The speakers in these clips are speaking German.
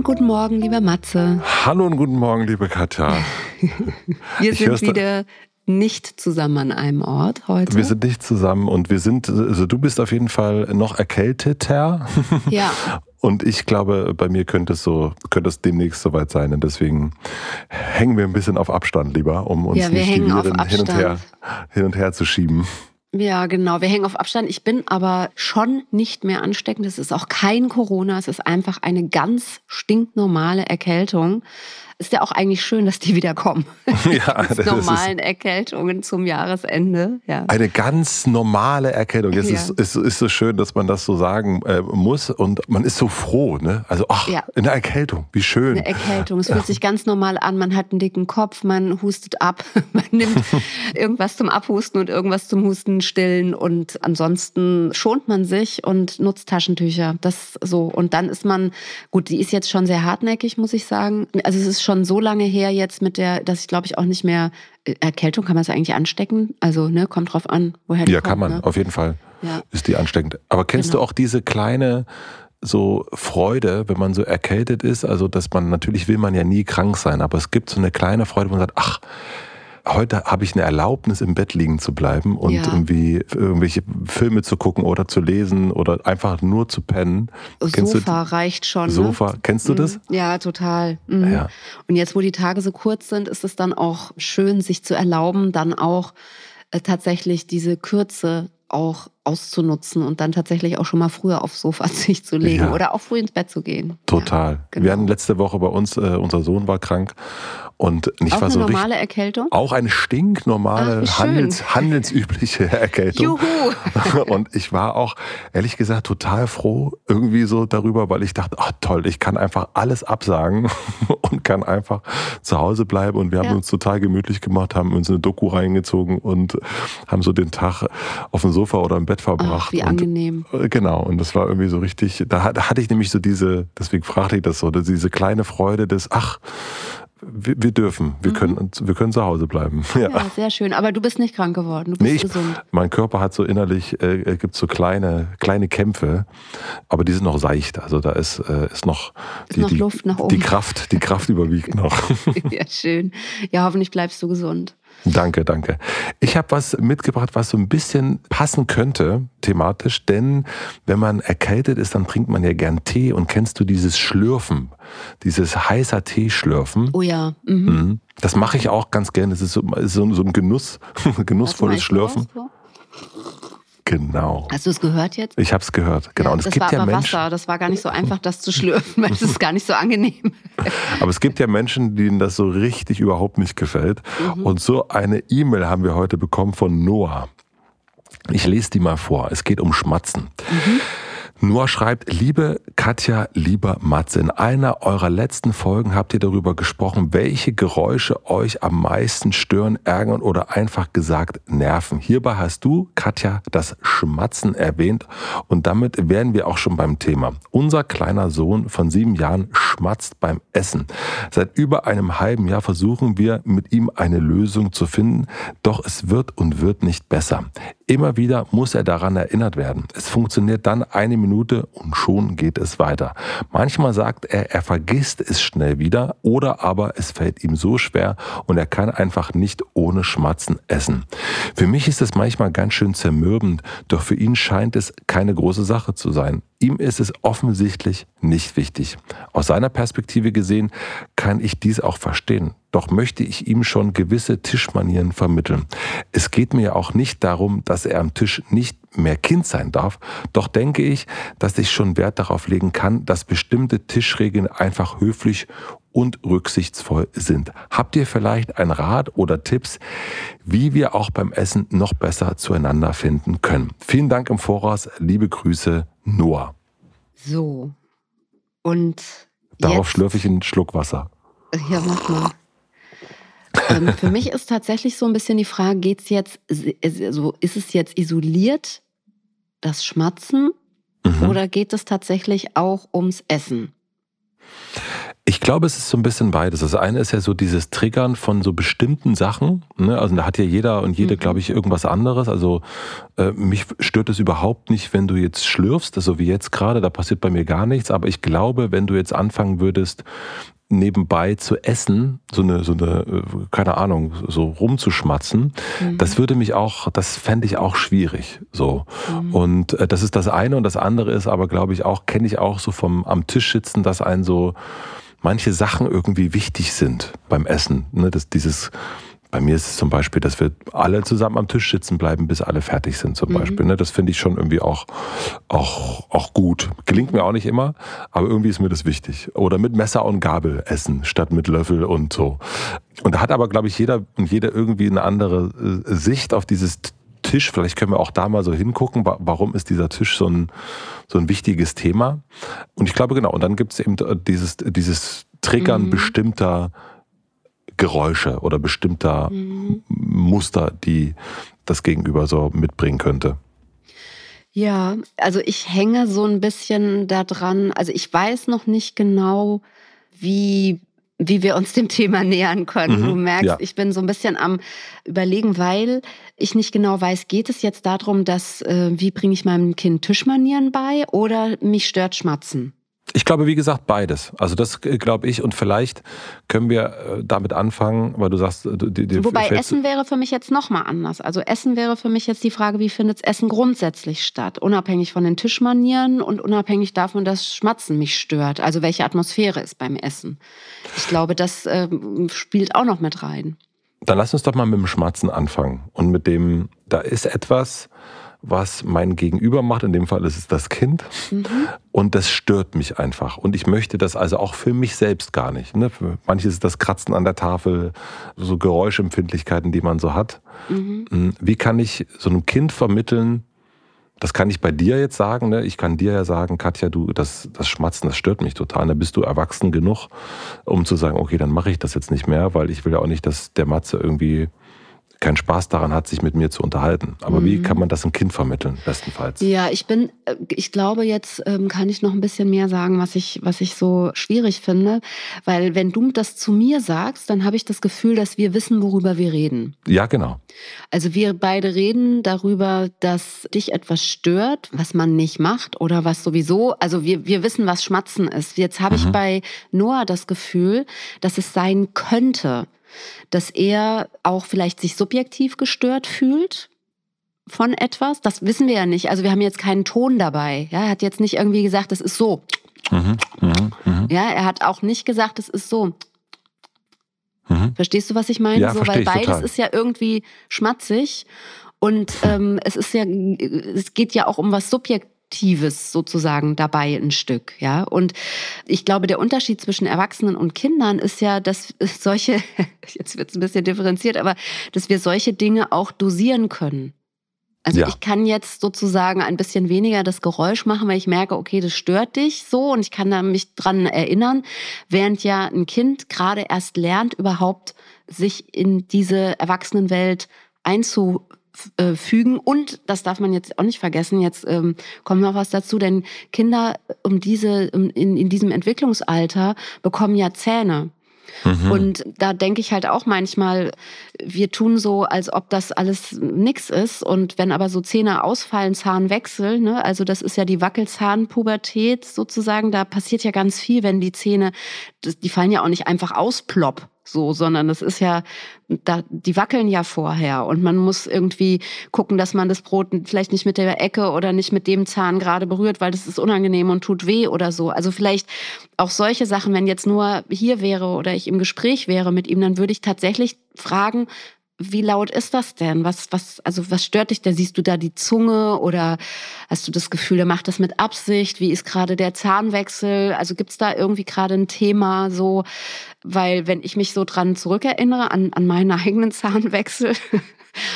und guten Morgen, lieber Matze. Hallo und guten Morgen, liebe Katja. wir sind wieder nicht zusammen an einem Ort heute. Wir sind nicht zusammen und wir sind, also du bist auf jeden Fall noch erkälteter. Ja. Und ich glaube, bei mir könnte es so, könnte es demnächst soweit sein. Und deswegen hängen wir ein bisschen auf Abstand lieber, um uns ja, nicht die Viren hin und her, hin und her zu schieben. Ja, genau. Wir hängen auf Abstand. Ich bin aber schon nicht mehr ansteckend. Es ist auch kein Corona. Es ist einfach eine ganz stinknormale Erkältung ist ja auch eigentlich schön, dass die wieder kommen. Ja, das normalen Erkältungen zum Jahresende. Ja. Eine ganz normale Erkältung. Es ja. ist, ist, ist, so schön, dass man das so sagen äh, muss und man ist so froh. Ne? Also, ach, ja. eine Erkältung, wie schön. Eine Erkältung. Es fühlt sich ganz normal an. Man hat einen dicken Kopf, man hustet ab, man nimmt irgendwas zum Abhusten und irgendwas zum Husten stillen und ansonsten schont man sich und nutzt Taschentücher. Das so. Und dann ist man, gut, die ist jetzt schon sehr hartnäckig, muss ich sagen. Also es ist schon schon so lange her jetzt mit der, dass ich glaube ich auch nicht mehr, äh, Erkältung kann man es eigentlich anstecken? Also, ne, kommt drauf an, woher die Ja, kommt, kann man, ne? auf jeden Fall. Ja. Ist die ansteckend. Aber kennst genau. du auch diese kleine, so Freude, wenn man so erkältet ist, also dass man, natürlich will man ja nie krank sein, aber es gibt so eine kleine Freude, wo man sagt, ach, heute habe ich eine Erlaubnis, im Bett liegen zu bleiben und ja. irgendwie irgendwelche Filme zu gucken oder zu lesen oder einfach nur zu pennen. Sofa reicht schon. Ne? Sofa, ne? kennst du das? Mhm. Ja, total. Mhm. Ja. Und jetzt, wo die Tage so kurz sind, ist es dann auch schön, sich zu erlauben, dann auch äh, tatsächlich diese Kürze auch auszunutzen und dann tatsächlich auch schon mal früher aufs Sofa sich zu legen ja. oder auch früh ins Bett zu gehen. Total. Ja, genau. Wir hatten letzte Woche bei uns, äh, unser Sohn war krank und ich auch war eine so normale richtig, Erkältung? Auch eine stinknormale, Ach, handels, handelsübliche Erkältung. Juhu! und ich war auch, ehrlich gesagt, total froh irgendwie so darüber, weil ich dachte, ach toll, ich kann einfach alles absagen und kann einfach zu Hause bleiben. Und wir haben ja. uns total gemütlich gemacht, haben uns eine Doku reingezogen und haben so den Tag auf dem Sofa oder im Bett verbracht. Ach, wie angenehm. Und, äh, genau, und das war irgendwie so richtig, da, da hatte ich nämlich so diese, deswegen fragte ich das so, diese kleine Freude des, ach, wir, wir, dürfen, wir, mhm. können, wir können zu Hause bleiben. Ja. ja. sehr schön. Aber du bist nicht krank geworden, du bist nee, ich, gesund. Mein Körper hat so innerlich, äh, gibt so kleine, kleine Kämpfe, aber die sind noch seicht. Also da ist, äh, ist noch, ist die, noch Luft nach oben. Die Kraft, die Kraft überwiegt noch. ja, schön. Ja, hoffentlich bleibst du gesund. Danke, danke. Ich habe was mitgebracht, was so ein bisschen passen könnte thematisch, denn wenn man erkältet ist, dann trinkt man ja gern Tee und kennst du dieses Schlürfen, dieses heißer Tee schlürfen? Oh ja. Mhm. mhm. Das mache ich auch ganz gerne. Das ist so, so, so ein Genuss, genussvolles Schlürfen. Genau. Hast du es gehört jetzt? Ich habe es gehört, genau. Ja, und es das gibt war ja aber Menschen, Wasser, das war gar nicht so einfach, das zu schlürfen, weil es ist gar nicht so angenehm. aber es gibt ja Menschen, denen das so richtig überhaupt nicht gefällt. Mhm. Und so eine E-Mail haben wir heute bekommen von Noah. Ich lese die mal vor. Es geht um Schmatzen. Mhm. Noah schreibt, liebe Katja, lieber Matze, in einer eurer letzten Folgen habt ihr darüber gesprochen, welche Geräusche euch am meisten stören, ärgern oder einfach gesagt nerven. Hierbei hast du, Katja, das Schmatzen erwähnt und damit wären wir auch schon beim Thema. Unser kleiner Sohn von sieben Jahren schmatzt beim Essen. Seit über einem halben Jahr versuchen wir mit ihm eine Lösung zu finden, doch es wird und wird nicht besser. Immer wieder muss er daran erinnert werden. Es funktioniert dann eine Minute und schon geht es weiter. Manchmal sagt er, er vergisst es schnell wieder oder aber es fällt ihm so schwer und er kann einfach nicht ohne Schmatzen essen. Für mich ist es manchmal ganz schön zermürbend, doch für ihn scheint es keine große Sache zu sein. Ihm ist es offensichtlich nicht wichtig. Aus seiner Perspektive gesehen kann ich dies auch verstehen. Doch möchte ich ihm schon gewisse Tischmanieren vermitteln. Es geht mir auch nicht darum, dass er am Tisch nicht mehr Kind sein darf. Doch denke ich, dass ich schon Wert darauf legen kann, dass bestimmte Tischregeln einfach höflich und rücksichtsvoll sind. Habt ihr vielleicht einen Rat oder Tipps, wie wir auch beim Essen noch besser zueinander finden können? Vielen Dank im Voraus. Liebe Grüße, Noah. So. Und darauf schlürfe ich einen Schluck Wasser. Ja, mach mal. Ähm, für mich ist tatsächlich so ein bisschen die Frage, geht's jetzt, also ist es jetzt isoliert, das Schmatzen, mhm. oder geht es tatsächlich auch ums Essen? Ich glaube, es ist so ein bisschen beides. Das eine ist ja so dieses Triggern von so bestimmten Sachen. Ne? Also da hat ja jeder und jede, mhm. glaube ich, irgendwas anderes. Also äh, mich stört es überhaupt nicht, wenn du jetzt schlürfst, so also wie jetzt gerade, da passiert bei mir gar nichts. Aber ich glaube, wenn du jetzt anfangen würdest, nebenbei zu essen, so eine, so eine, äh, keine Ahnung, so rumzuschmatzen, mhm. das würde mich auch, das fände ich auch schwierig. So. Mhm. Und äh, das ist das eine und das andere ist aber, glaube ich, auch, kenne ich auch so vom am Tisch sitzen, dass ein so manche Sachen irgendwie wichtig sind beim Essen. Ne? Das, dieses bei mir ist es zum Beispiel, dass wir alle zusammen am Tisch sitzen bleiben, bis alle fertig sind zum mhm. Beispiel. Ne? Das finde ich schon irgendwie auch, auch, auch gut. Gelingt mir auch nicht immer, aber irgendwie ist mir das wichtig. Oder mit Messer und Gabel essen, statt mit Löffel und so. Und da hat aber, glaube ich, jeder und jeder irgendwie eine andere äh, Sicht auf dieses Tisch. Vielleicht können wir auch da mal so hingucken, warum ist dieser Tisch so ein, so ein wichtiges Thema. Und ich glaube, genau, und dann gibt es eben dieses, dieses Triggern mhm. bestimmter Geräusche oder bestimmter mhm. Muster, die das Gegenüber so mitbringen könnte? Ja, also ich hänge so ein bisschen daran. Also ich weiß noch nicht genau, wie wie wir uns dem Thema nähern können. Mhm, du merkst, ja. ich bin so ein bisschen am überlegen, weil ich nicht genau weiß, geht es jetzt darum, dass äh, wie bringe ich meinem Kind Tischmanieren bei oder mich stört Schmatzen? Ich glaube, wie gesagt, beides. Also das äh, glaube ich und vielleicht können wir äh, damit anfangen, weil du sagst, äh, die, die wobei Essen wäre für mich jetzt noch mal anders. Also Essen wäre für mich jetzt die Frage, wie findet Essen grundsätzlich statt, unabhängig von den Tischmanieren und unabhängig davon, dass Schmatzen mich stört. Also welche Atmosphäre ist beim Essen? Ich glaube, das äh, spielt auch noch mit rein. Dann lass uns doch mal mit dem Schmatzen anfangen und mit dem, da ist etwas was mein Gegenüber macht. In dem Fall ist es das Kind. Mhm. Und das stört mich einfach. Und ich möchte das also auch für mich selbst gar nicht. Ne? Für manche ist das Kratzen an der Tafel, so Geräuschempfindlichkeiten, die man so hat. Mhm. Hm, wie kann ich so einem Kind vermitteln, das kann ich bei dir jetzt sagen, ne? ich kann dir ja sagen, Katja, du, das, das Schmatzen, das stört mich total. Da bist du erwachsen genug, um zu sagen, okay, dann mache ich das jetzt nicht mehr, weil ich will ja auch nicht, dass der Matze irgendwie keinen Spaß daran hat, sich mit mir zu unterhalten. Aber mhm. wie kann man das einem Kind vermitteln, bestenfalls? Ja, ich bin, ich glaube, jetzt ähm, kann ich noch ein bisschen mehr sagen, was ich, was ich so schwierig finde. Weil wenn du das zu mir sagst, dann habe ich das Gefühl, dass wir wissen, worüber wir reden. Ja, genau. Also wir beide reden darüber, dass dich etwas stört, was man nicht macht oder was sowieso, also wir, wir wissen, was Schmatzen ist. Jetzt habe mhm. ich bei Noah das Gefühl, dass es sein könnte, dass er auch vielleicht sich subjektiv gestört fühlt von etwas. Das wissen wir ja nicht. Also wir haben jetzt keinen Ton dabei. Ja, er hat jetzt nicht irgendwie gesagt, es ist so. Mhm, mh, mh. Ja, er hat auch nicht gesagt, es ist so. Mhm. Verstehst du, was ich meine? Ja, so, weil beides total. ist ja irgendwie schmatzig. Und ähm, es ist ja, es geht ja auch um was Subjektives. Aktives sozusagen dabei ein Stück, ja. Und ich glaube, der Unterschied zwischen Erwachsenen und Kindern ist ja, dass solche, jetzt wird es ein bisschen differenziert, aber dass wir solche Dinge auch dosieren können. Also ja. ich kann jetzt sozusagen ein bisschen weniger das Geräusch machen, weil ich merke, okay, das stört dich so und ich kann da mich dran erinnern, während ja ein Kind gerade erst lernt, überhaupt sich in diese Erwachsenenwelt einzu äh, fügen. Und das darf man jetzt auch nicht vergessen, jetzt ähm, kommt noch was dazu, denn Kinder um diese, in, in diesem Entwicklungsalter bekommen ja Zähne. Mhm. Und da denke ich halt auch manchmal, wir tun so, als ob das alles nix ist. Und wenn aber so Zähne ausfallen, Zahnwechsel, ne, also das ist ja die Wackelzahnpubertät sozusagen, da passiert ja ganz viel, wenn die Zähne, die fallen ja auch nicht einfach aus, plopp, so, sondern das ist ja, da, die wackeln ja vorher und man muss irgendwie gucken, dass man das Brot vielleicht nicht mit der Ecke oder nicht mit dem Zahn gerade berührt, weil das ist unangenehm und tut weh oder so. Also vielleicht auch solche Sachen, wenn jetzt nur hier wäre oder ich im Gespräch wäre mit ihm, dann würde ich tatsächlich fragen, wie laut ist das denn? Was, was, also was stört dich da? Siehst du da die Zunge oder hast du das Gefühl, der macht das mit Absicht? Wie ist gerade der Zahnwechsel? Also gibt's da irgendwie gerade ein Thema so? Weil wenn ich mich so dran zurückerinnere an, an meinen eigenen Zahnwechsel,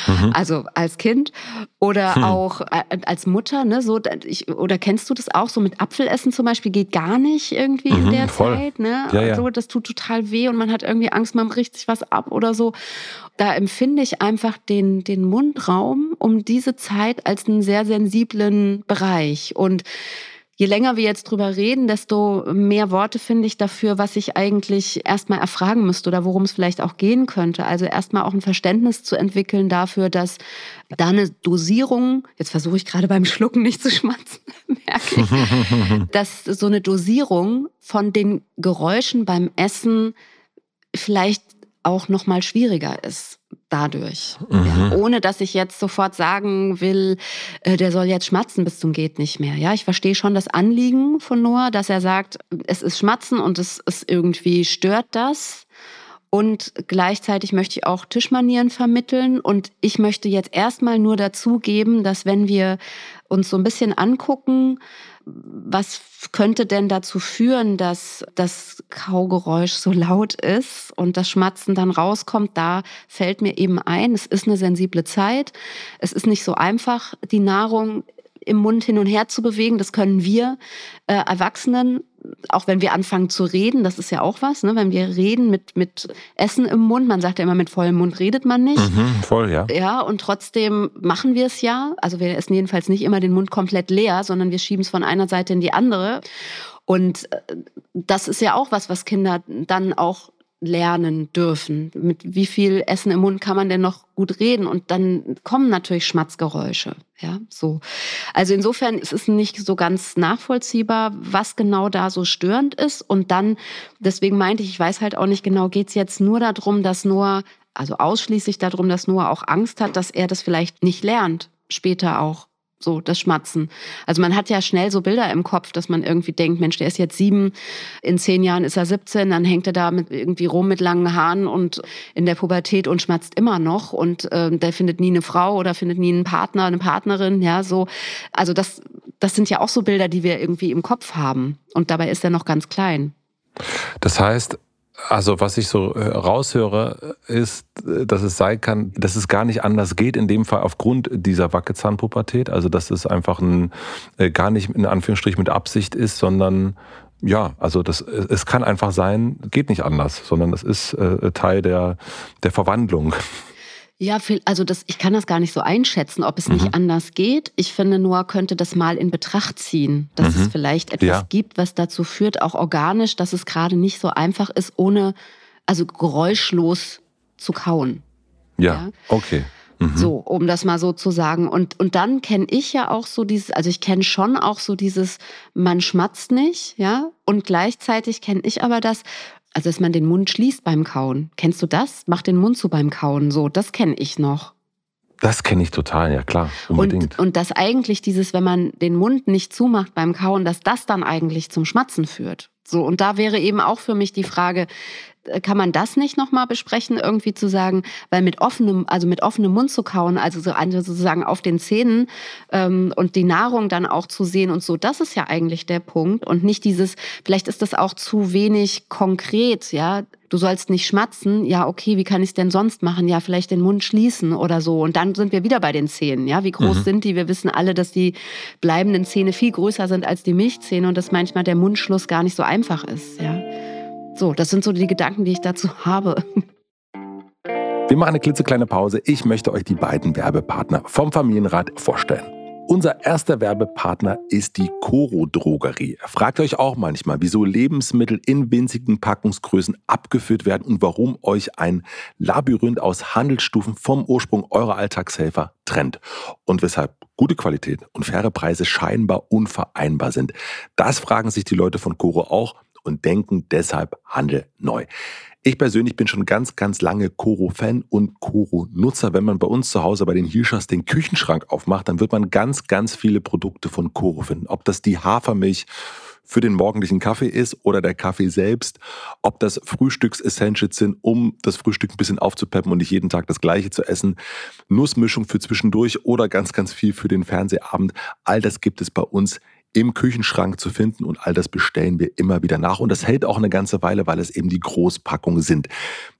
Mhm. Also als Kind oder hm. auch äh, als Mutter, ne? So, ich, oder kennst du das auch? So mit Apfelessen zum Beispiel geht gar nicht irgendwie mhm, in der voll. Zeit. Ne? Ja, ja. Also, das tut total weh und man hat irgendwie Angst, man bricht sich was ab oder so. Da empfinde ich einfach den, den Mundraum um diese Zeit als einen sehr sensiblen Bereich. Und je länger wir jetzt drüber reden, desto mehr Worte finde ich dafür, was ich eigentlich erstmal erfragen müsste oder worum es vielleicht auch gehen könnte. Also erstmal auch ein Verständnis zu entwickeln dafür, dass da eine Dosierung, jetzt versuche ich gerade beim Schlucken nicht zu schmatzen, merke ich, dass so eine Dosierung von den Geräuschen beim Essen vielleicht auch noch mal schwieriger ist dadurch. Mhm. Ja, ohne dass ich jetzt sofort sagen will, äh, der soll jetzt schmatzen bis zum geht nicht mehr. Ja, ich verstehe schon das Anliegen von Noah, dass er sagt, es ist Schmatzen und es ist irgendwie stört das. Und gleichzeitig möchte ich auch Tischmanieren vermitteln. Und ich möchte jetzt erstmal nur dazugeben, dass wenn wir uns so ein bisschen angucken, was könnte denn dazu führen, dass das Kaugeräusch so laut ist und das Schmatzen dann rauskommt? Da fällt mir eben ein, es ist eine sensible Zeit. Es ist nicht so einfach, die Nahrung im Mund hin und her zu bewegen. Das können wir äh, Erwachsenen, auch wenn wir anfangen zu reden, das ist ja auch was, ne? wenn wir reden mit, mit Essen im Mund, man sagt ja immer, mit vollem Mund redet man nicht. Mhm, voll, ja. Ja, und trotzdem machen wir es ja. Also wir essen jedenfalls nicht immer den Mund komplett leer, sondern wir schieben es von einer Seite in die andere. Und äh, das ist ja auch was, was Kinder dann auch lernen dürfen. Mit wie viel Essen im Mund kann man denn noch gut reden? Und dann kommen natürlich Schmatzgeräusche. Ja, so. Also insofern ist es nicht so ganz nachvollziehbar, was genau da so störend ist. Und dann, deswegen meinte ich, ich weiß halt auch nicht genau, geht es jetzt nur darum, dass Noah, also ausschließlich darum, dass Noah auch Angst hat, dass er das vielleicht nicht lernt, später auch so das Schmatzen. Also man hat ja schnell so Bilder im Kopf, dass man irgendwie denkt, Mensch, der ist jetzt sieben, in zehn Jahren ist er 17, dann hängt er da mit irgendwie rum mit langen Haaren und in der Pubertät und schmatzt immer noch und äh, der findet nie eine Frau oder findet nie einen Partner, eine Partnerin, ja, so. Also das, das sind ja auch so Bilder, die wir irgendwie im Kopf haben und dabei ist er noch ganz klein. Das heißt, also was ich so äh, raushöre, ist, äh, dass es sein kann, dass es gar nicht anders geht, in dem Fall aufgrund dieser Wackezahnpubertät. Also dass es einfach ein, äh, gar nicht in Anführungsstrich mit Absicht ist, sondern ja, also das, es kann einfach sein, geht nicht anders, sondern es ist äh, Teil der, der Verwandlung. Ja, also das, ich kann das gar nicht so einschätzen, ob es mhm. nicht anders geht. Ich finde, Noah könnte das mal in Betracht ziehen, dass mhm. es vielleicht etwas ja. gibt, was dazu führt, auch organisch, dass es gerade nicht so einfach ist, ohne, also geräuschlos zu kauen. Ja, ja? okay. Mhm. So, um das mal so zu sagen. Und, und dann kenne ich ja auch so dieses, also ich kenne schon auch so dieses, man schmatzt nicht, ja. Und gleichzeitig kenne ich aber das, also, dass man den Mund schließt beim Kauen. Kennst du das? Mach den Mund zu beim Kauen. So, das kenne ich noch. Das kenne ich total, ja klar, unbedingt. Und, und dass eigentlich dieses, wenn man den Mund nicht zumacht beim Kauen, dass das dann eigentlich zum Schmatzen führt. So, und da wäre eben auch für mich die Frage, kann man das nicht nochmal besprechen, irgendwie zu sagen, weil mit offenem, also mit offenem Mund zu kauen, also so sozusagen auf den Zähnen ähm, und die Nahrung dann auch zu sehen und so, das ist ja eigentlich der Punkt und nicht dieses, vielleicht ist das auch zu wenig konkret, ja, du sollst nicht schmatzen, ja, okay, wie kann ich es denn sonst machen? Ja, vielleicht den Mund schließen oder so. Und dann sind wir wieder bei den Zähnen, ja, wie groß mhm. sind die? Wir wissen alle, dass die bleibenden Zähne viel größer sind als die Milchzähne und dass manchmal der Mundschluss gar nicht so einfach ist, ja. So, das sind so die Gedanken, die ich dazu habe. Wir machen eine klitzekleine Pause. Ich möchte euch die beiden Werbepartner vom Familienrat vorstellen. Unser erster Werbepartner ist die Coro Drogerie. Fragt euch auch manchmal, wieso Lebensmittel in winzigen Packungsgrößen abgefüllt werden und warum euch ein Labyrinth aus Handelsstufen vom Ursprung eurer Alltagshelfer trennt und weshalb gute Qualität und faire Preise scheinbar unvereinbar sind. Das fragen sich die Leute von Coro auch und denken deshalb Handel neu. Ich persönlich bin schon ganz, ganz lange Koro-Fan und Koro-Nutzer. Wenn man bei uns zu Hause bei den Hilschers den Küchenschrank aufmacht, dann wird man ganz, ganz viele Produkte von Koro finden. Ob das die Hafermilch für den morgendlichen Kaffee ist oder der Kaffee selbst, ob das Frühstücks-Essentials sind, um das Frühstück ein bisschen aufzupeppen und nicht jeden Tag das gleiche zu essen, Nussmischung für zwischendurch oder ganz, ganz viel für den Fernsehabend. All das gibt es bei uns im Küchenschrank zu finden und all das bestellen wir immer wieder nach und das hält auch eine ganze Weile, weil es eben die Großpackungen sind.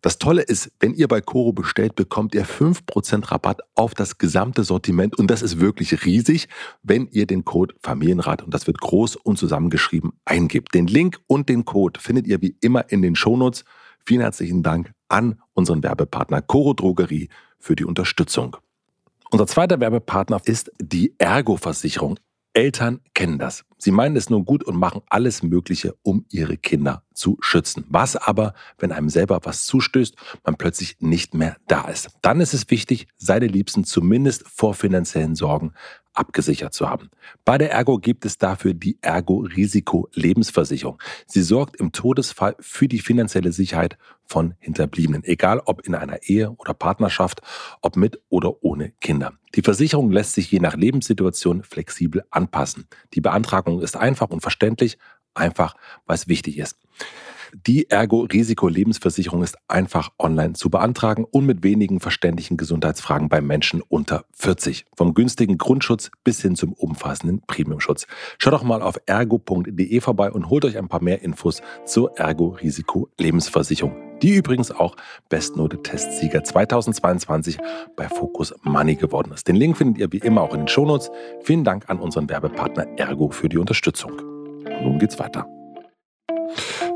Das Tolle ist, wenn ihr bei Coro bestellt, bekommt ihr 5% Rabatt auf das gesamte Sortiment und das ist wirklich riesig, wenn ihr den Code Familienrat und das wird groß und zusammengeschrieben eingibt. Den Link und den Code findet ihr wie immer in den Shownotes. Vielen herzlichen Dank an unseren Werbepartner Coro Drogerie für die Unterstützung. Unser zweiter Werbepartner ist die Ergo-Versicherung. Eltern kennen das. Sie meinen es nur gut und machen alles Mögliche, um ihre Kinder zu schützen. Was aber, wenn einem selber was zustößt, man plötzlich nicht mehr da ist? Dann ist es wichtig, seine Liebsten zumindest vor finanziellen Sorgen abgesichert zu haben. Bei der Ergo gibt es dafür die Ergo Risiko Lebensversicherung. Sie sorgt im Todesfall für die finanzielle Sicherheit von Hinterbliebenen, egal ob in einer Ehe oder Partnerschaft, ob mit oder ohne Kinder. Die Versicherung lässt sich je nach Lebenssituation flexibel anpassen. Die Beantragung ist einfach und verständlich, einfach weil es wichtig ist. Die Ergo-Risiko-Lebensversicherung ist einfach online zu beantragen und mit wenigen verständlichen Gesundheitsfragen bei Menschen unter 40. Vom günstigen Grundschutz bis hin zum umfassenden Premiumschutz. Schaut doch mal auf ergo.de vorbei und holt euch ein paar mehr Infos zur Ergo-Risiko-Lebensversicherung die übrigens auch Bestnote-Testsieger 2022 bei Focus Money geworden ist. Den Link findet ihr wie immer auch in den Shownotes. Vielen Dank an unseren Werbepartner Ergo für die Unterstützung. Und nun geht's weiter.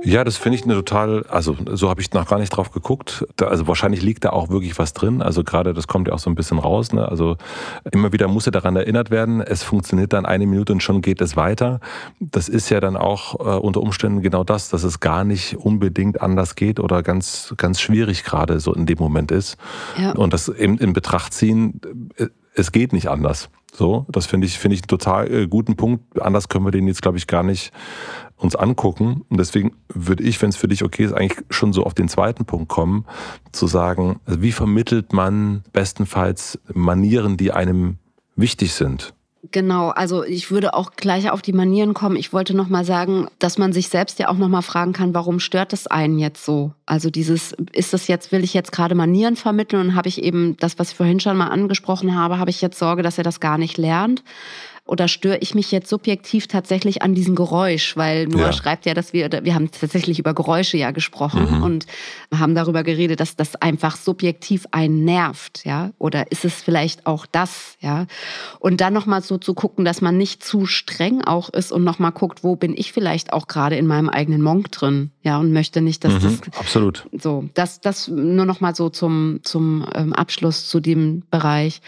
Ja, das finde ich eine total, also so habe ich noch gar nicht drauf geguckt. Da, also wahrscheinlich liegt da auch wirklich was drin. Also gerade das kommt ja auch so ein bisschen raus. Ne? Also immer wieder muss er daran erinnert werden, es funktioniert dann eine Minute und schon geht es weiter. Das ist ja dann auch äh, unter Umständen genau das, dass es gar nicht unbedingt anders geht oder ganz, ganz schwierig gerade so in dem Moment ist. Ja. Und das eben in Betracht ziehen, äh, es geht nicht anders. So, das finde ich, finde ich einen total äh, guten Punkt. Anders können wir den jetzt, glaube ich, gar nicht uns angucken. Und deswegen würde ich, wenn es für dich okay ist, eigentlich schon so auf den zweiten Punkt kommen, zu sagen, also wie vermittelt man bestenfalls Manieren, die einem wichtig sind? Genau, also ich würde auch gleich auf die Manieren kommen. Ich wollte noch mal sagen, dass man sich selbst ja auch noch mal fragen kann, warum stört es einen jetzt so? Also dieses ist das jetzt will ich jetzt gerade Manieren vermitteln und habe ich eben das, was ich vorhin schon mal angesprochen habe, habe ich jetzt Sorge, dass er das gar nicht lernt? Oder störe ich mich jetzt subjektiv tatsächlich an diesem Geräusch? Weil Noah ja. schreibt ja, dass wir, wir haben tatsächlich über Geräusche ja gesprochen mhm. und haben darüber geredet, dass das einfach subjektiv einen nervt, ja? Oder ist es vielleicht auch das, ja? Und dann nochmal so zu gucken, dass man nicht zu streng auch ist und nochmal guckt, wo bin ich vielleicht auch gerade in meinem eigenen Monk drin, ja? Und möchte nicht, dass mhm, das. Absolut. So, das, das nur nochmal so zum, zum ähm, Abschluss zu dem Bereich.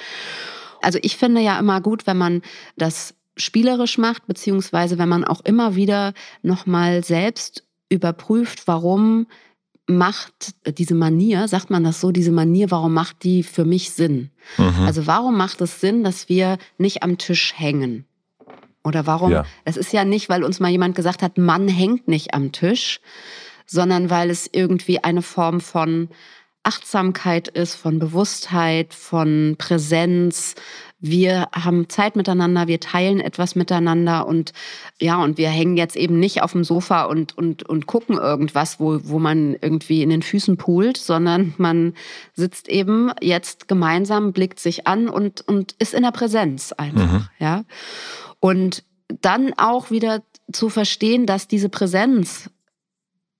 Also ich finde ja immer gut, wenn man das spielerisch macht, beziehungsweise wenn man auch immer wieder nochmal selbst überprüft, warum macht diese Manier, sagt man das so, diese Manier, warum macht die für mich Sinn? Mhm. Also warum macht es Sinn, dass wir nicht am Tisch hängen? Oder warum? Ja. Es ist ja nicht, weil uns mal jemand gesagt hat, Mann hängt nicht am Tisch, sondern weil es irgendwie eine Form von Achtsamkeit ist, von Bewusstheit, von Präsenz. Wir haben Zeit miteinander, wir teilen etwas miteinander und ja, und wir hängen jetzt eben nicht auf dem Sofa und, und, und gucken irgendwas, wo, wo man irgendwie in den Füßen poolt, sondern man sitzt eben jetzt gemeinsam, blickt sich an und, und ist in der Präsenz einfach, mhm. ja. Und dann auch wieder zu verstehen, dass diese Präsenz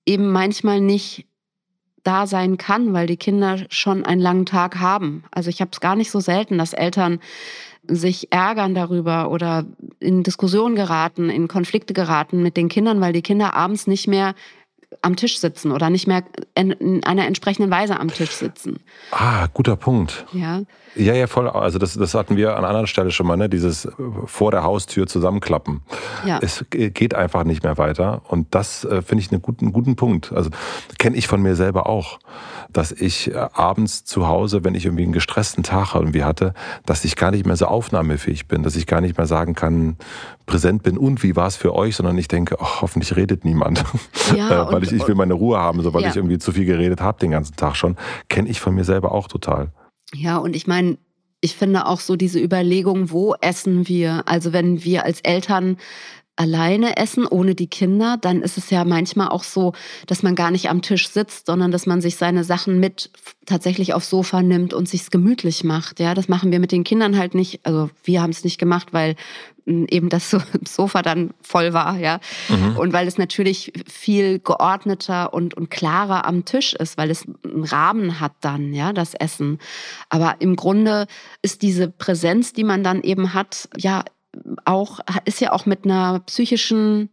eben manchmal nicht da sein kann, weil die Kinder schon einen langen Tag haben. Also ich habe es gar nicht so selten, dass Eltern sich ärgern darüber oder in Diskussionen geraten, in Konflikte geraten mit den Kindern, weil die Kinder abends nicht mehr am Tisch sitzen oder nicht mehr in einer entsprechenden Weise am Tisch sitzen. Ah, guter Punkt. Ja. Ja, ja, voll. Also das, das hatten wir an anderer Stelle schon mal, ne? dieses vor der Haustür zusammenklappen. Ja. Es geht einfach nicht mehr weiter. Und das äh, finde ich einen guten, einen guten Punkt. Also kenne ich von mir selber auch, dass ich äh, abends zu Hause, wenn ich irgendwie einen gestressten Tag irgendwie hatte, dass ich gar nicht mehr so aufnahmefähig bin, dass ich gar nicht mehr sagen kann, präsent bin und wie war es für euch, sondern ich denke, ach, hoffentlich redet niemand. Ja, weil ich, ich will meine Ruhe haben, so weil ja. ich irgendwie zu viel geredet habe den ganzen Tag schon. Kenne ich von mir selber auch total. Ja, und ich meine, ich finde auch so diese Überlegung, wo essen wir? Also wenn wir als Eltern alleine essen, ohne die Kinder, dann ist es ja manchmal auch so, dass man gar nicht am Tisch sitzt, sondern dass man sich seine Sachen mit tatsächlich aufs Sofa nimmt und sich's gemütlich macht. Ja, das machen wir mit den Kindern halt nicht. Also wir haben es nicht gemacht, weil eben das Sofa dann voll war, ja. Mhm. Und weil es natürlich viel geordneter und, und klarer am Tisch ist, weil es einen Rahmen hat dann, ja, das Essen. Aber im Grunde ist diese Präsenz, die man dann eben hat, ja, auch, ist ja auch mit einer psychischen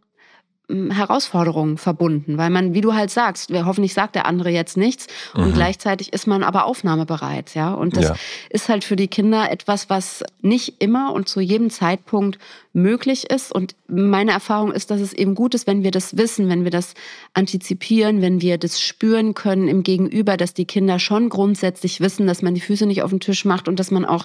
hm, Herausforderung verbunden, weil man, wie du halt sagst, hoffentlich sagt der andere jetzt nichts mhm. und gleichzeitig ist man aber aufnahmebereit, ja. Und das ja. ist halt für die Kinder etwas, was nicht immer und zu jedem Zeitpunkt möglich ist. Und meine Erfahrung ist, dass es eben gut ist, wenn wir das wissen, wenn wir das antizipieren, wenn wir das spüren können im Gegenüber, dass die Kinder schon grundsätzlich wissen, dass man die Füße nicht auf den Tisch macht und dass man auch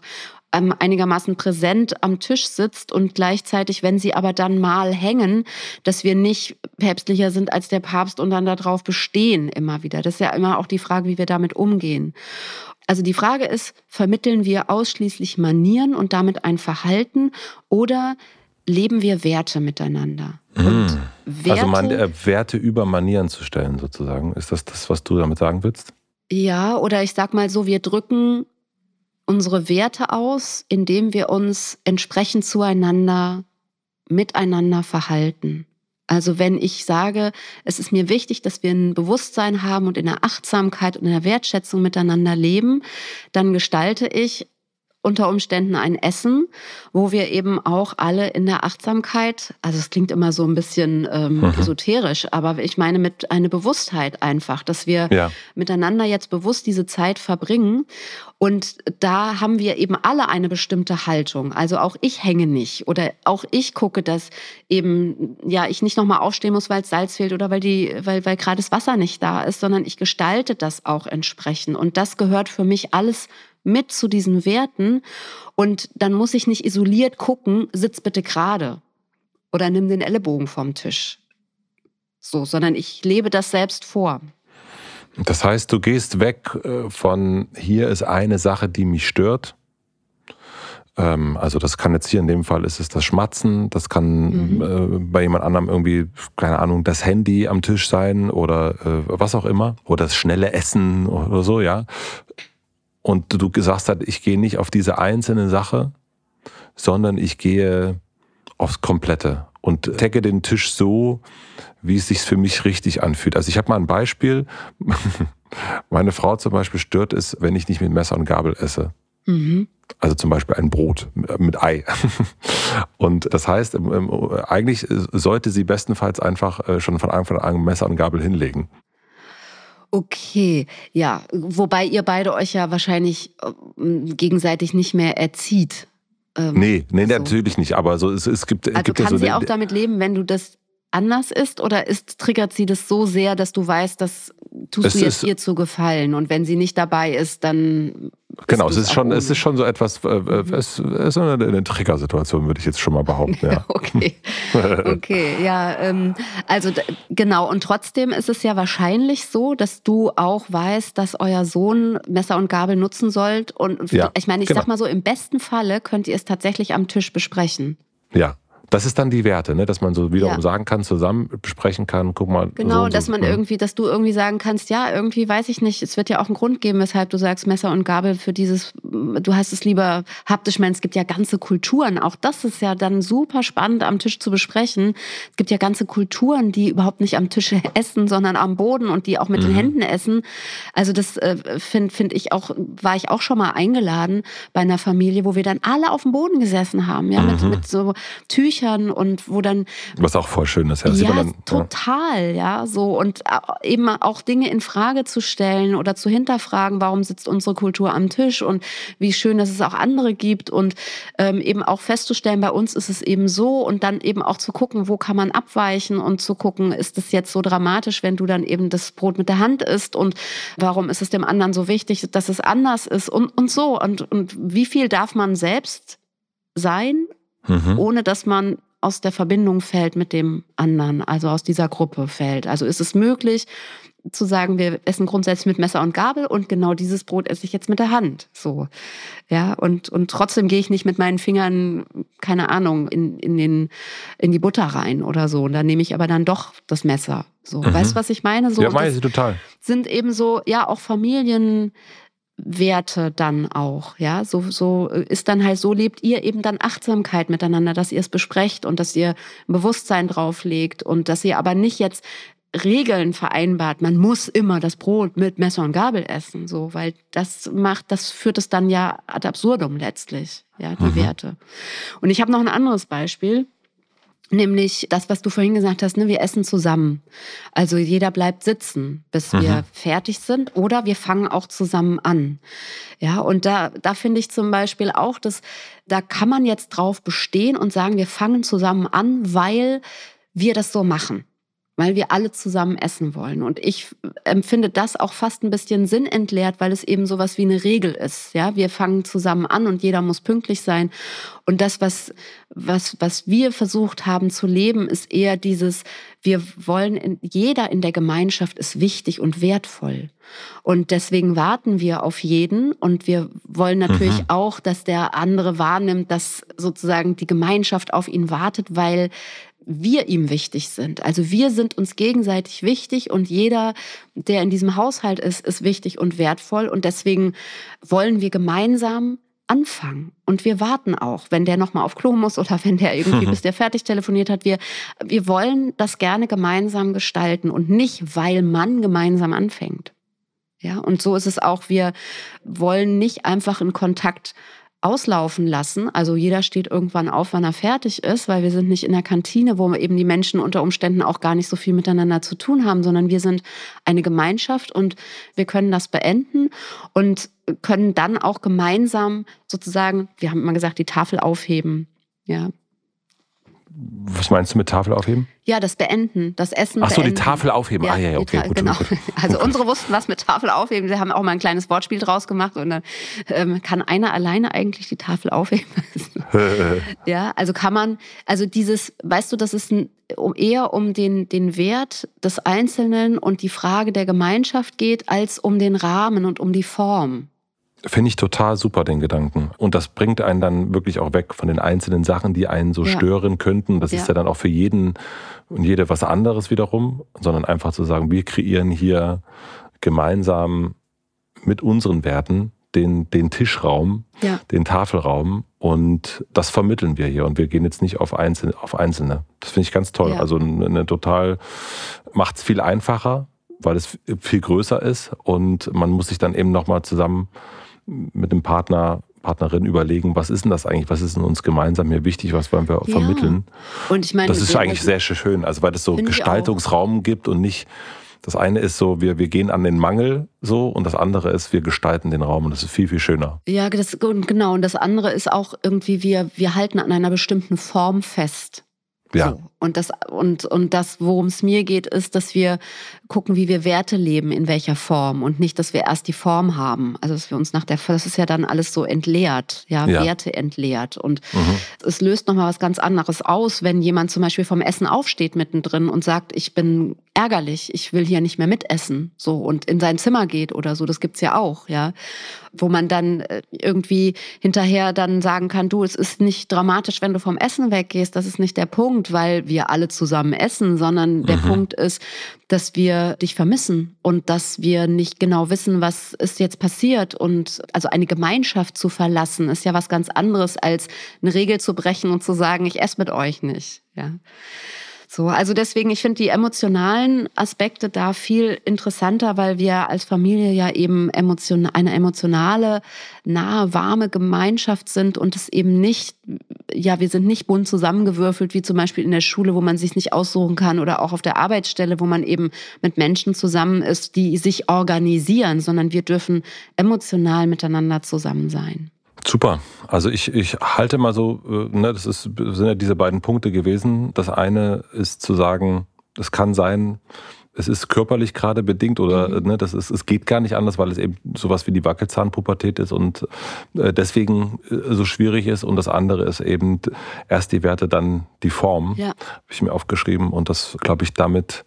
ähm, einigermaßen präsent am Tisch sitzt und gleichzeitig, wenn sie aber dann mal hängen, dass wir nicht päpstlicher sind als der Papst und dann darauf bestehen immer wieder. Das ist ja immer auch die Frage, wie wir damit umgehen. Also die Frage ist, vermitteln wir ausschließlich Manieren und damit ein Verhalten oder leben wir Werte miteinander? Mmh. Werte, also man, äh, Werte über Manieren zu stellen sozusagen. Ist das das, was du damit sagen willst? Ja, oder ich sag mal so, wir drücken unsere Werte aus, indem wir uns entsprechend zueinander, miteinander verhalten. Also wenn ich sage, es ist mir wichtig, dass wir ein Bewusstsein haben und in der Achtsamkeit und in der Wertschätzung miteinander leben, dann gestalte ich unter Umständen ein Essen, wo wir eben auch alle in der Achtsamkeit, also es klingt immer so ein bisschen ähm, mhm. esoterisch, aber ich meine mit einer Bewusstheit einfach, dass wir ja. miteinander jetzt bewusst diese Zeit verbringen. Und da haben wir eben alle eine bestimmte Haltung. Also auch ich hänge nicht oder auch ich gucke, dass eben ja ich nicht nochmal aufstehen muss, weil es Salz fehlt oder weil die, weil, weil gerade das Wasser nicht da ist, sondern ich gestalte das auch entsprechend. Und das gehört für mich alles mit zu diesen Werten und dann muss ich nicht isoliert gucken, sitz bitte gerade oder nimm den Ellenbogen vom Tisch. So, sondern ich lebe das selbst vor. Das heißt, du gehst weg äh, von hier ist eine Sache, die mich stört. Ähm, also das kann jetzt hier in dem Fall ist es das Schmatzen, das kann mhm. Äh, bei jemand anderem irgendwie, keine Ahnung, das Handy am Tisch sein oder äh, was auch immer. Oder das schnelle Essen oder so, ja und du gesagt hast, ich gehe nicht auf diese einzelne Sache, sondern ich gehe aufs Komplette und decke den Tisch so, wie es sich für mich richtig anfühlt. Also ich habe mal ein Beispiel. Meine Frau zum Beispiel stört es, wenn ich nicht mit Messer und Gabel esse. Mhm. Also zum Beispiel ein Brot mit Ei. Und das heißt, ähm, ähm, eigentlich sollte sie bestenfalls einfach äh, schon von Anfang an Messer und Gabel hinlegen. Okay, ja, wobei ihr beide euch ja wahrscheinlich ähm, gegenseitig nicht mehr erzieht. Ähm, nee, nee, so. natürlich nicht, aber so, es, es gibt, also gibt kann ja so sie auch damit leben, wenn du das anders ist oder ist, triggert sie das so sehr, dass du weißt, das tust es du jetzt ihr zu gefallen und wenn sie nicht dabei ist, dann Genau, es ist schon, es ist schon so etwas, äh, äh mhm. es ist eine, eine Triggersituation, würde ich jetzt schon mal behaupten. Ja. okay, okay, ja, ähm, also genau. Und trotzdem ist es ja wahrscheinlich so, dass du auch weißt, dass euer Sohn Messer und Gabel nutzen sollt. Und ja, ich meine, ich genau. sag mal so, im besten Falle könnt ihr es tatsächlich am Tisch besprechen. Ja, das ist dann die Werte, ne? dass man so wiederum ja. sagen kann, zusammen besprechen kann, guck mal. Genau, so dass man ja. irgendwie, dass du irgendwie sagen kannst, ja, irgendwie weiß ich nicht, es wird ja auch einen Grund geben, weshalb du sagst, Messer und Gabel für dieses, du hast es lieber haptisch, meine, es gibt ja ganze Kulturen, auch das ist ja dann super spannend am Tisch zu besprechen. Es gibt ja ganze Kulturen, die überhaupt nicht am Tisch essen, sondern am Boden und die auch mit mhm. den Händen essen. Also das äh, finde find ich auch, war ich auch schon mal eingeladen bei einer Familie, wo wir dann alle auf dem Boden gesessen haben, ja, mhm. mit, mit so Tüchern Büchern und wo dann. Was auch voll schön ist, ja. ja dann, total, ja. ja. so. Und eben auch Dinge in Frage zu stellen oder zu hinterfragen, warum sitzt unsere Kultur am Tisch und wie schön, dass es auch andere gibt und ähm, eben auch festzustellen, bei uns ist es eben so und dann eben auch zu gucken, wo kann man abweichen und zu gucken, ist es jetzt so dramatisch, wenn du dann eben das Brot mit der Hand isst und warum ist es dem anderen so wichtig, dass es anders ist und, und so. Und, und wie viel darf man selbst sein mhm. ohne dass man aus der Verbindung fällt mit dem anderen, also aus dieser Gruppe fällt. Also ist es möglich, zu sagen, wir essen grundsätzlich mit Messer und Gabel und genau dieses Brot esse ich jetzt mit der Hand. So. Ja, und, und trotzdem gehe ich nicht mit meinen Fingern, keine Ahnung, in, in, den, in die Butter rein oder so. Und dann nehme ich aber dann doch das Messer. So. Mhm. Weißt du, was ich meine? So, ja, meine ich total. Sind eben so, ja, auch Familien. Werte dann auch, ja, so, so ist dann halt, so lebt ihr eben dann Achtsamkeit miteinander, dass ihr es besprecht und dass ihr ein Bewusstsein drauflegt und dass ihr aber nicht jetzt Regeln vereinbart. Man muss immer das Brot mit Messer und Gabel essen, so, weil das macht, das führt es dann ja ad absurdum letztlich, ja, die mhm. Werte. Und ich habe noch ein anderes Beispiel. Nämlich das, was du vorhin gesagt hast, ne, wir essen zusammen. Also jeder bleibt sitzen, bis mhm. wir fertig sind, oder wir fangen auch zusammen an. Ja, und da, da finde ich zum Beispiel auch, dass da kann man jetzt drauf bestehen und sagen, wir fangen zusammen an, weil wir das so machen weil wir alle zusammen essen wollen. Und ich empfinde das auch fast ein bisschen sinnentleert, weil es eben sowas wie eine Regel ist. Ja, wir fangen zusammen an und jeder muss pünktlich sein. Und das, was, was, was wir versucht haben zu leben, ist eher dieses, wir wollen, in, jeder in der Gemeinschaft ist wichtig und wertvoll. Und deswegen warten wir auf jeden und wir wollen natürlich mhm. auch, dass der andere wahrnimmt, dass sozusagen die Gemeinschaft auf ihn wartet, weil wir ihm wichtig sind. Also wir sind uns gegenseitig wichtig und jeder, der in diesem Haushalt ist, ist wichtig und wertvoll. Und deswegen wollen wir gemeinsam anfangen. Und wir warten auch, wenn der nochmal auf Klo muss oder wenn der irgendwie, bis der fertig telefoniert hat. Wir, wir wollen das gerne gemeinsam gestalten und nicht, weil man gemeinsam anfängt. Ja, und so ist es auch. Wir wollen nicht einfach in Kontakt auslaufen lassen. Also jeder steht irgendwann auf, wann er fertig ist, weil wir sind nicht in der Kantine, wo eben die Menschen unter Umständen auch gar nicht so viel miteinander zu tun haben, sondern wir sind eine Gemeinschaft und wir können das beenden und können dann auch gemeinsam sozusagen, wir haben immer gesagt, die Tafel aufheben. Ja, was meinst du mit Tafel aufheben? Ja, das Beenden, das Essen. Ach so, beenden. die Tafel aufheben. Ja, ah ja, ja okay, gut, genau. gut. Also unsere wussten was mit Tafel aufheben. Sie haben auch mal ein kleines Wortspiel draus gemacht und dann ähm, kann einer alleine eigentlich die Tafel aufheben. ja, also kann man, also dieses, weißt du, das ist ein, eher um den, den Wert des Einzelnen und die Frage der Gemeinschaft geht, als um den Rahmen und um die Form. Finde ich total super, den Gedanken. Und das bringt einen dann wirklich auch weg von den einzelnen Sachen, die einen so ja. stören könnten. Das ja. ist ja dann auch für jeden und jede was anderes wiederum, sondern einfach zu sagen, wir kreieren hier gemeinsam mit unseren Werten den, den Tischraum, ja. den Tafelraum und das vermitteln wir hier. Und wir gehen jetzt nicht auf Einzelne. Auf Einzelne. Das finde ich ganz toll. Also eine, eine total, macht es viel einfacher, weil es viel größer ist und man muss sich dann eben nochmal zusammen mit dem Partner, Partnerin überlegen, was ist denn das eigentlich, was ist denn uns gemeinsam hier wichtig, was wollen wir ja. vermitteln. Und ich meine, das ist eigentlich sehr schön, also weil es so Gestaltungsraum gibt und nicht, das eine ist so, wir, wir gehen an den Mangel so und das andere ist, wir gestalten den Raum und das ist viel, viel schöner. Ja, das, genau. Und das andere ist auch irgendwie, wir, wir halten an einer bestimmten Form fest. Ja. So. Und das, und, und das, worum es mir geht, ist, dass wir gucken, wie wir Werte leben, in welcher Form und nicht, dass wir erst die Form haben. Also, dass wir uns nach der, das ist ja dann alles so entleert, ja, ja. Werte entleert. Und mhm. es löst nochmal was ganz anderes aus, wenn jemand zum Beispiel vom Essen aufsteht mittendrin und sagt, ich bin ärgerlich, ich will hier nicht mehr mitessen, so, und in sein Zimmer geht oder so. Das gibt's ja auch, ja. Wo man dann äh, irgendwie hinterher dann sagen kann, du, es ist nicht dramatisch, wenn du vom Essen weggehst, das ist nicht der Punkt, weil wir alle zusammen essen, sondern der mhm. Punkt ist, dass wir dich vermissen und dass wir nicht genau wissen, was ist jetzt passiert. Und also eine Gemeinschaft zu verlassen, ist ja was ganz anderes, als eine Regel zu brechen und zu sagen, ich esse mit euch nicht. Ja. So, also deswegen, ich finde die emotionalen Aspekte da viel interessanter, weil wir als Familie ja eben emotion eine emotionale, nahe, warme Gemeinschaft sind und es eben nicht, ja, wir sind nicht bunt zusammengewürfelt, wie zum Beispiel in der Schule, wo man sich nicht aussuchen kann oder auch auf der Arbeitsstelle, wo man eben mit Menschen zusammen ist, die sich organisieren, sondern wir dürfen emotional miteinander zusammen sein. Super. Also ich, ich halte mal so, äh, ne, das ist, sind ja diese beiden Punkte gewesen. Das eine ist zu sagen, es kann sein, es ist körperlich gerade bedingt oder mhm. ne, das ist, es geht gar nicht anders, weil es eben sowas wie die Wackelzahnpubertät ist und äh, deswegen äh, so schwierig ist. Und das andere ist eben erst die Werte, dann die Form. Ja. Habe ich mir aufgeschrieben und das, glaube ich, damit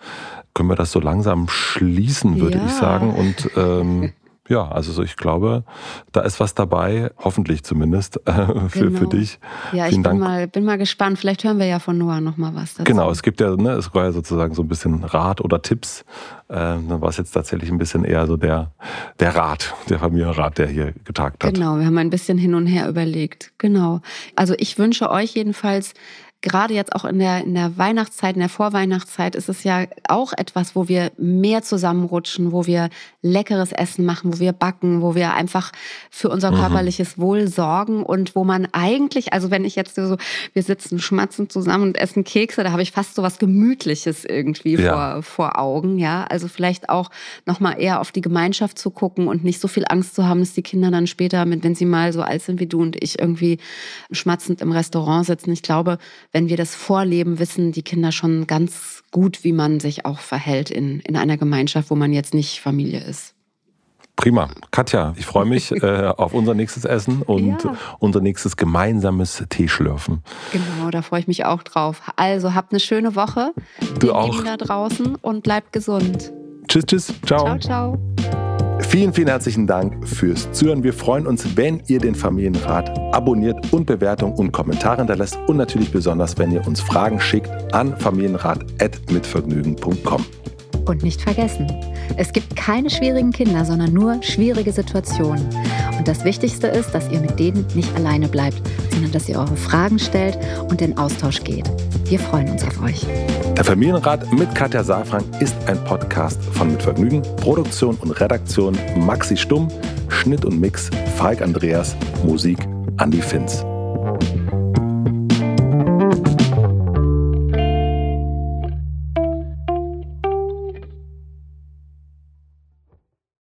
können wir das so langsam schließen, würde ja. ich sagen. Und ähm, ja, also ich glaube, da ist was dabei, hoffentlich zumindest, äh, für, genau. für dich. Ja, Vielen ich bin mal, bin mal gespannt. Vielleicht hören wir ja von Noah nochmal was dazu. Genau, es gibt ja, ne, es war ja sozusagen so ein bisschen Rat oder Tipps. Äh, dann war es jetzt tatsächlich ein bisschen eher so der, der Rat, der Familienrat, der hier getagt hat. Genau, wir haben ein bisschen hin und her überlegt. Genau. Also ich wünsche euch jedenfalls gerade jetzt auch in der, in der Weihnachtszeit, in der Vorweihnachtszeit ist es ja auch etwas, wo wir mehr zusammenrutschen, wo wir leckeres Essen machen, wo wir backen, wo wir einfach für unser mhm. körperliches Wohl sorgen und wo man eigentlich, also wenn ich jetzt so, wir sitzen schmatzen zusammen und essen Kekse, da habe ich fast so was Gemütliches irgendwie ja. vor, vor Augen, ja. Also vielleicht auch nochmal eher auf die Gemeinschaft zu gucken und nicht so viel Angst zu haben, dass die Kinder dann später, mit, wenn sie mal so alt sind wie du und ich, irgendwie schmatzend im Restaurant sitzen. Ich glaube, wenn wir das vorleben, wissen die Kinder schon ganz gut, wie man sich auch verhält in, in einer Gemeinschaft, wo man jetzt nicht Familie ist. Prima. Katja, ich freue mich äh, auf unser nächstes Essen und ja. unser nächstes gemeinsames Teeschlürfen. Genau, da freue ich mich auch drauf. Also habt eine schöne Woche. Du auch. da draußen und bleibt gesund. Tschüss, tschüss. Ciao. Ciao, ciao. Vielen, vielen herzlichen Dank fürs Zuhören. Wir freuen uns, wenn ihr den Familienrat abonniert und Bewertung und Kommentare hinterlässt und natürlich besonders, wenn ihr uns Fragen schickt an familienrat.mitvergnügen.com. Und nicht vergessen, es gibt keine schwierigen Kinder, sondern nur schwierige Situationen. Und das Wichtigste ist, dass ihr mit denen nicht alleine bleibt, sondern dass ihr eure Fragen stellt und in Austausch geht. Wir freuen uns auf euch. Der Familienrat mit Katja Safran ist ein Podcast von Mit Vergnügen, Produktion und Redaktion Maxi Stumm, Schnitt und Mix Falk Andreas, Musik Andy Finz.